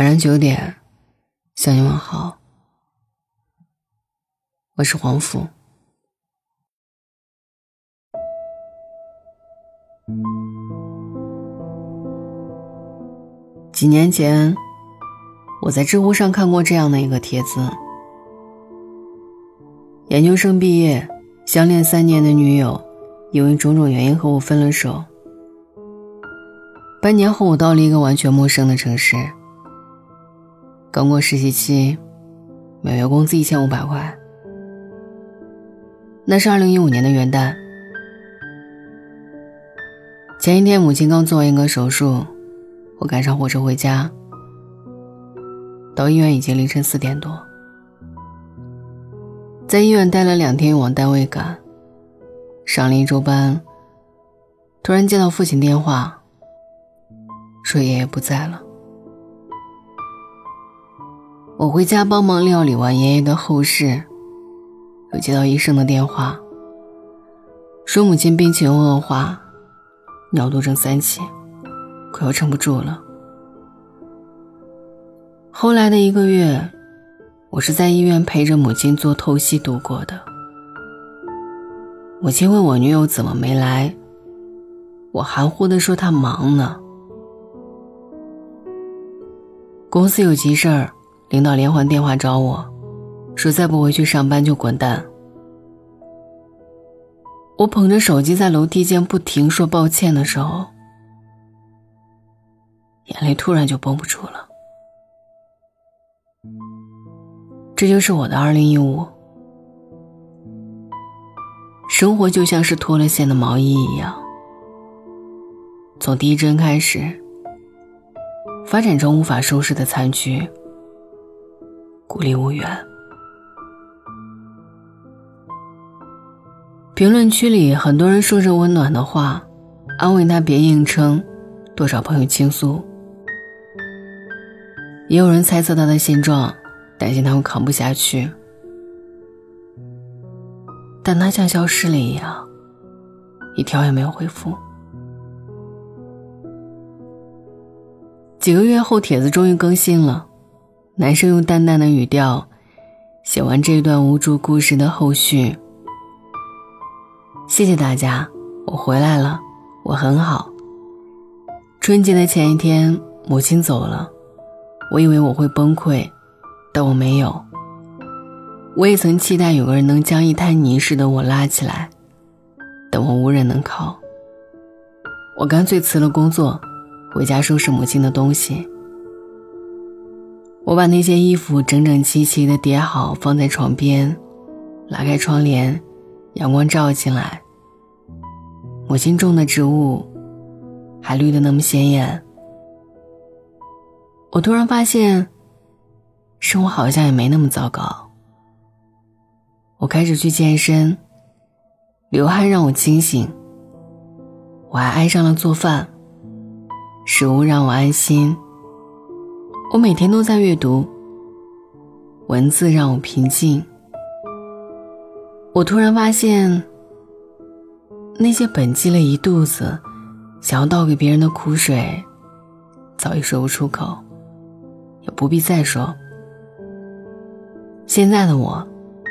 晚上九点，向你问好。我是黄甫。几年前，我在知乎上看过这样的一个帖子：研究生毕业，相恋三年的女友，因为种种原因和我分了手。半年后，我到了一个完全陌生的城市。刚过实习期，每月工资一千五百块。那是二零一五年的元旦。前一天，母亲刚做完一个手术。我赶上火车回家，到医院已经凌晨四点多。在医院待了两天，往单位赶，上了一周班。突然接到父亲电话，说爷爷不在了。我回家帮忙料理完爷爷的后事，又接到医生的电话，说母亲病情恶化，尿毒症三期。快要撑不住了。后来的一个月，我是在医院陪着母亲做透析度过的。母亲问我女友怎么没来，我含糊的说她忙呢。公司有急事儿，领导连环电话找我，说再不回去上班就滚蛋。我捧着手机在楼梯间不停说抱歉的时候。眼泪突然就绷不住了，这就是我的二零一五。生活就像是脱了线的毛衣一样，从第一针开始，发展成无法收拾的残局，孤立无援。评论区里很多人说着温暖的话，安慰他别硬撑，多少朋友倾诉。也有人猜测他的现状，担心他会扛不下去，但他像消失了一样，一条也没有回复。几个月后，帖子终于更新了，男生用淡淡的语调写完这段无助故事的后续。谢谢大家，我回来了，我很好。春节的前一天，母亲走了。我以为我会崩溃，但我没有。我也曾期待有个人能将一滩泥似的我拉起来，但我无人能靠。我干脆辞了工作，回家收拾母亲的东西。我把那些衣服整整齐齐的叠好，放在床边，拉开窗帘，阳光照进来。母亲种的植物，还绿得那么鲜艳。我突然发现，生活好像也没那么糟糕。我开始去健身，流汗让我清醒。我还爱上了做饭，食物让我安心。我每天都在阅读，文字让我平静。我突然发现，那些本积了一肚子想要倒给别人的苦水，早已说不出口。也不必再说。现在的我，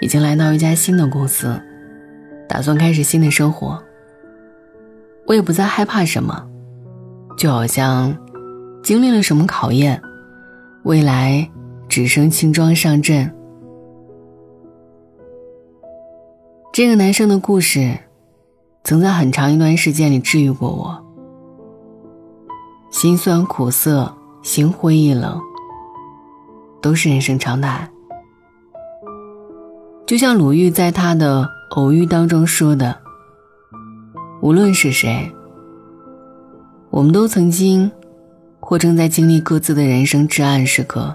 已经来到一家新的公司，打算开始新的生活。我也不再害怕什么，就好像经历了什么考验，未来只剩轻装上阵。这个男生的故事，曾在很长一段时间里治愈过我。心酸苦涩，心灰意冷。都是人生常态，就像鲁豫在他的《偶遇》当中说的：“无论是谁，我们都曾经或正在经历各自的人生至暗时刻。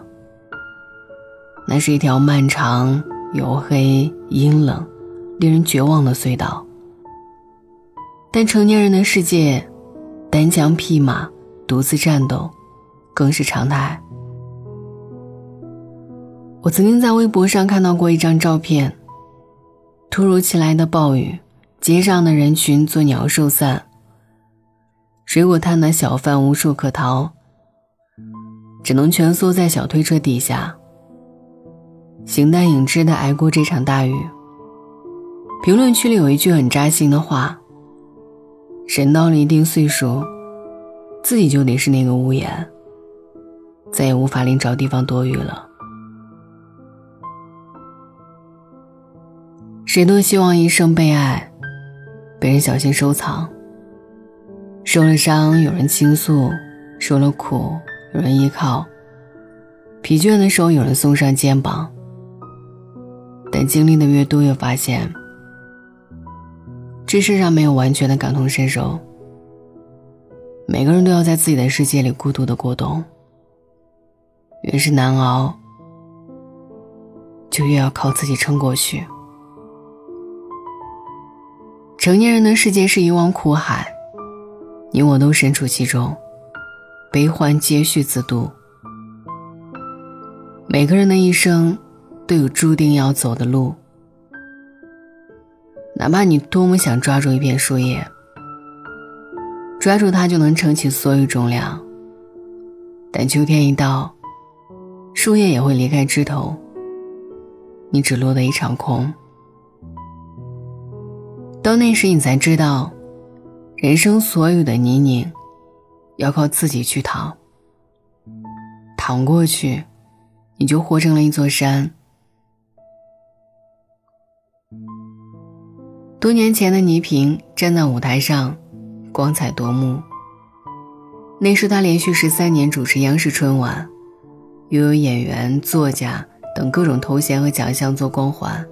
那是一条漫长、黝黑、阴冷、令人绝望的隧道。但成年人的世界，单枪匹马、独自战斗，更是常态。”我曾经在微博上看到过一张照片。突如其来的暴雨，街上的人群作鸟兽散。水果摊的小贩无处可逃。只能蜷缩在小推车底下，形单影只的挨过这场大雨。评论区里有一句很扎心的话：“人到了一定岁数，自己就得是那个屋檐，再也无法另找地方躲雨了。”谁都希望一生被爱，被人小心收藏。受了伤有人倾诉，受了苦有人依靠，疲倦的时候有人送上肩膀。但经历的越多，越发现，这世上没有完全的感同身受。每个人都要在自己的世界里孤独的过冬。越是难熬，就越要靠自己撑过去。成年人的世界是一汪苦海，你我都身处其中，悲欢皆需自渡。每个人的一生都有注定要走的路，哪怕你多么想抓住一片树叶，抓住它就能撑起所有重量，但秋天一到，树叶也会离开枝头，你只落得一场空。到那时，你才知道，人生所有的泥泞，要靠自己去淌。淌过去，你就活成了一座山。多年前的倪萍站在舞台上，光彩夺目。那时她连续十三年主持央视春晚，拥有演员、作家等各种头衔和奖项做光环。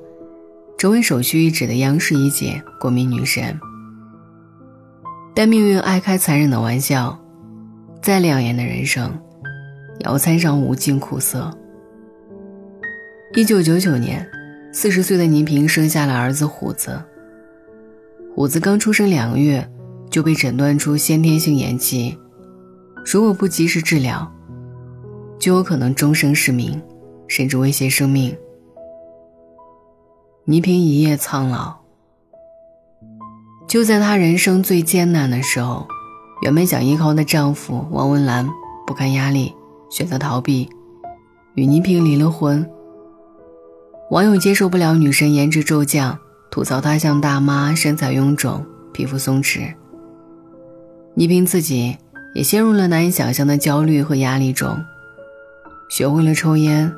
成为首屈一指的央视一姐、国民女神。但命运爱开残忍的玩笑，再亮眼的人生，也要掺上无尽苦涩。一九九九年，四十岁的倪萍生下了儿子虎子。虎子刚出生两个月，就被诊断出先天性眼疾，如果不及时治疗，就有可能终生失明，甚至威胁生命。倪萍一夜苍老。就在她人生最艰难的时候，原本想依靠的丈夫王文澜不堪压力，选择逃避，与倪萍离了婚。网友接受不了女神颜值骤降，吐槽她像大妈，身材臃肿，皮肤松弛。倪萍自己也陷入了难以想象的焦虑和压力中，学会了抽烟，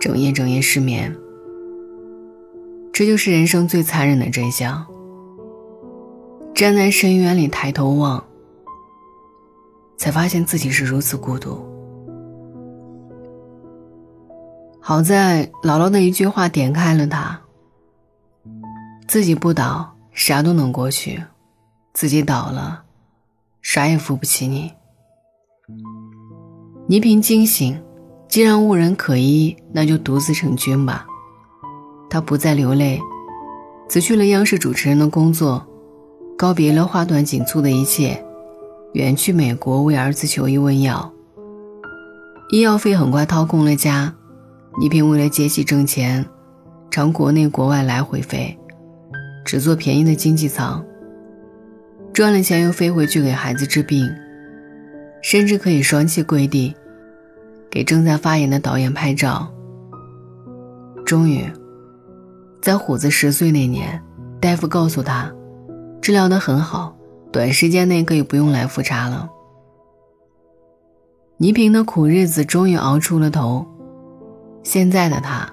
整夜整夜失眠。这就是人生最残忍的真相。站在深渊里抬头望，才发现自己是如此孤独。好在姥姥的一句话点开了他：自己不倒，啥都能过去；自己倒了，啥也扶不起你。倪萍惊醒，既然无人可依，那就独自成军吧。他不再流泪，辞去了央视主持人的工作，告别了花短锦簇的一切，远去美国为儿子求医问药。医药费很快掏空了家，倪萍为了接戏挣钱，常国内国外来回飞，只坐便宜的经济舱。赚了钱又飞回去给孩子治病，甚至可以双膝跪地，给正在发言的导演拍照。终于。在虎子十岁那年，大夫告诉他，治疗的很好，短时间内可以不用来复查了。倪萍的苦日子终于熬出了头，现在的她，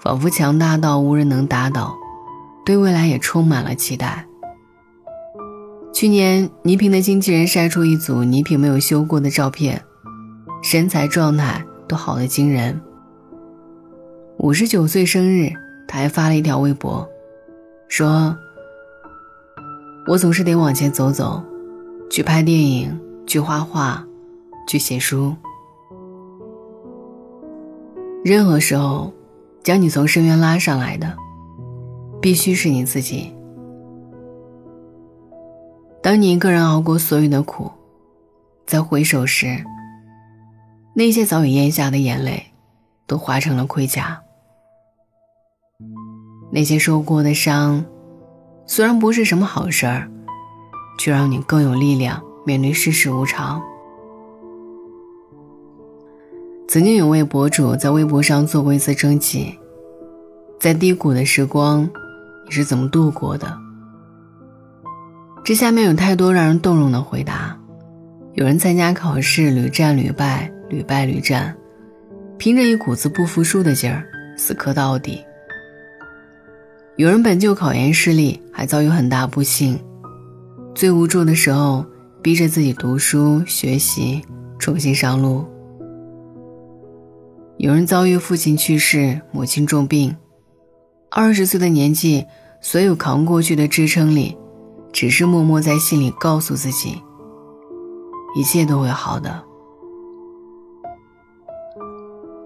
仿佛强大到无人能打倒，对未来也充满了期待。去年，倪萍的经纪人晒出一组倪萍没有修过的照片，身材状态都好得惊人。五十九岁生日。他还发了一条微博，说：“我总是得往前走走，去拍电影，去画画，去写书。任何时候，将你从深渊拉上来的，必须是你自己。当你一个人熬过所有的苦，在回首时，那些早已咽下的眼泪，都化成了盔甲。”那些受过的伤，虽然不是什么好事儿，却让你更有力量面对世事无常。曾经有位博主在微博上做过一次征集，在低谷的时光，你是怎么度过的？这下面有太多让人动容的回答。有人参加考试屡战屡败，屡败屡战，凭着一股子不服输的劲儿，死磕到底。有人本就考研失利，还遭遇很大不幸，最无助的时候，逼着自己读书学习，重新上路。有人遭遇父亲去世，母亲重病，二十岁的年纪，所有扛过去的支撑力，只是默默在心里告诉自己，一切都会好的。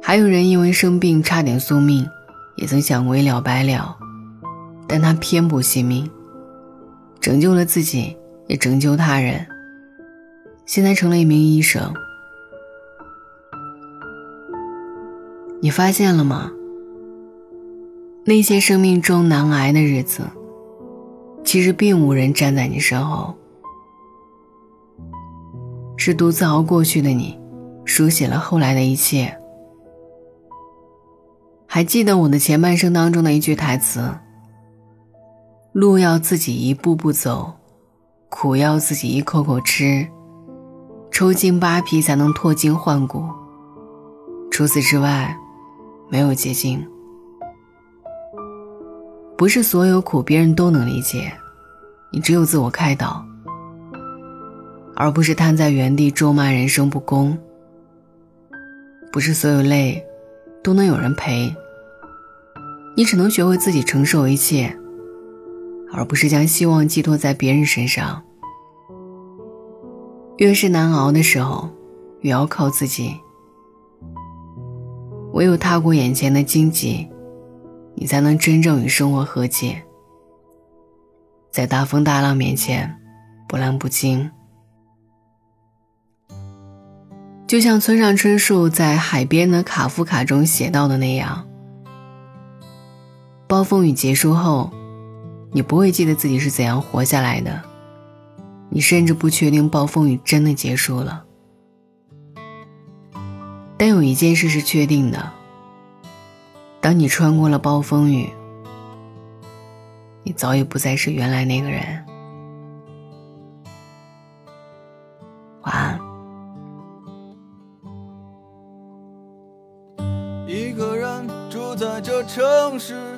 还有人因为生病差点送命，也曾想过一了百了，但他偏不惜命，拯救了自己，也拯救他人，现在成了一名医生。你发现了吗？那些生命中难挨的日子，其实并无人站在你身后，是独自熬过去的你，书写了后来的一切。还记得我的前半生当中的一句台词：“路要自己一步步走，苦要自己一口口吃，抽筋扒皮才能脱筋换骨。除此之外。”没有捷径，不是所有苦别人都能理解，你只有自我开导，而不是瘫在原地咒骂人生不公。不是所有累，都能有人陪，你只能学会自己承受一切，而不是将希望寄托在别人身上。越是难熬的时候，越要靠自己。唯有踏过眼前的荆棘，你才能真正与生活和解，在大风大浪面前波澜不惊。就像村上春树在《海边的卡夫卡》中写到的那样，暴风雨结束后，你不会记得自己是怎样活下来的，你甚至不确定暴风雨真的结束了。但有一件事是确定的：当你穿过了暴风雨，你早已不再是原来那个人。晚安。一个人住在这城市，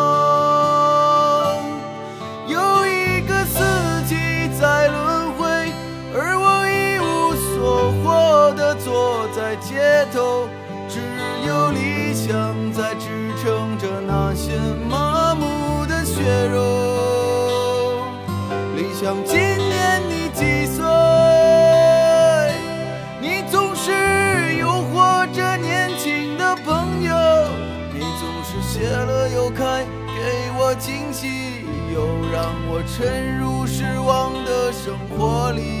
头，只有理想在支撑着那些麻木的血肉。理想今年你几岁？你总是诱惑着年轻的朋友，你总是谢了又开，给我惊喜，又让我沉入失望的生活里。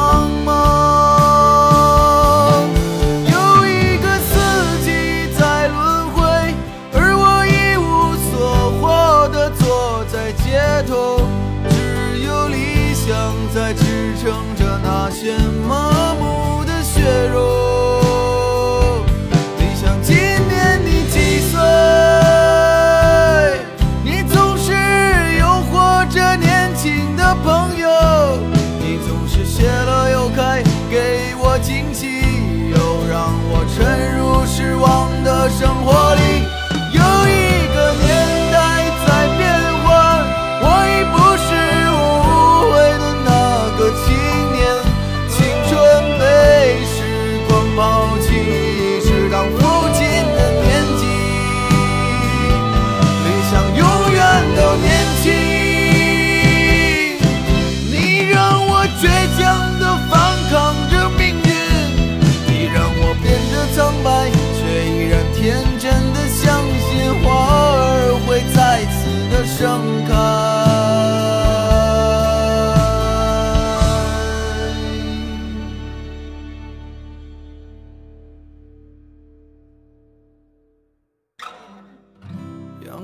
头，只有理想在支撑着那些麻木的血肉。理想，今年你几岁？你总是诱惑着年轻的朋友，你总是谢了又开，给我惊喜，又让我沉入失望的生活里。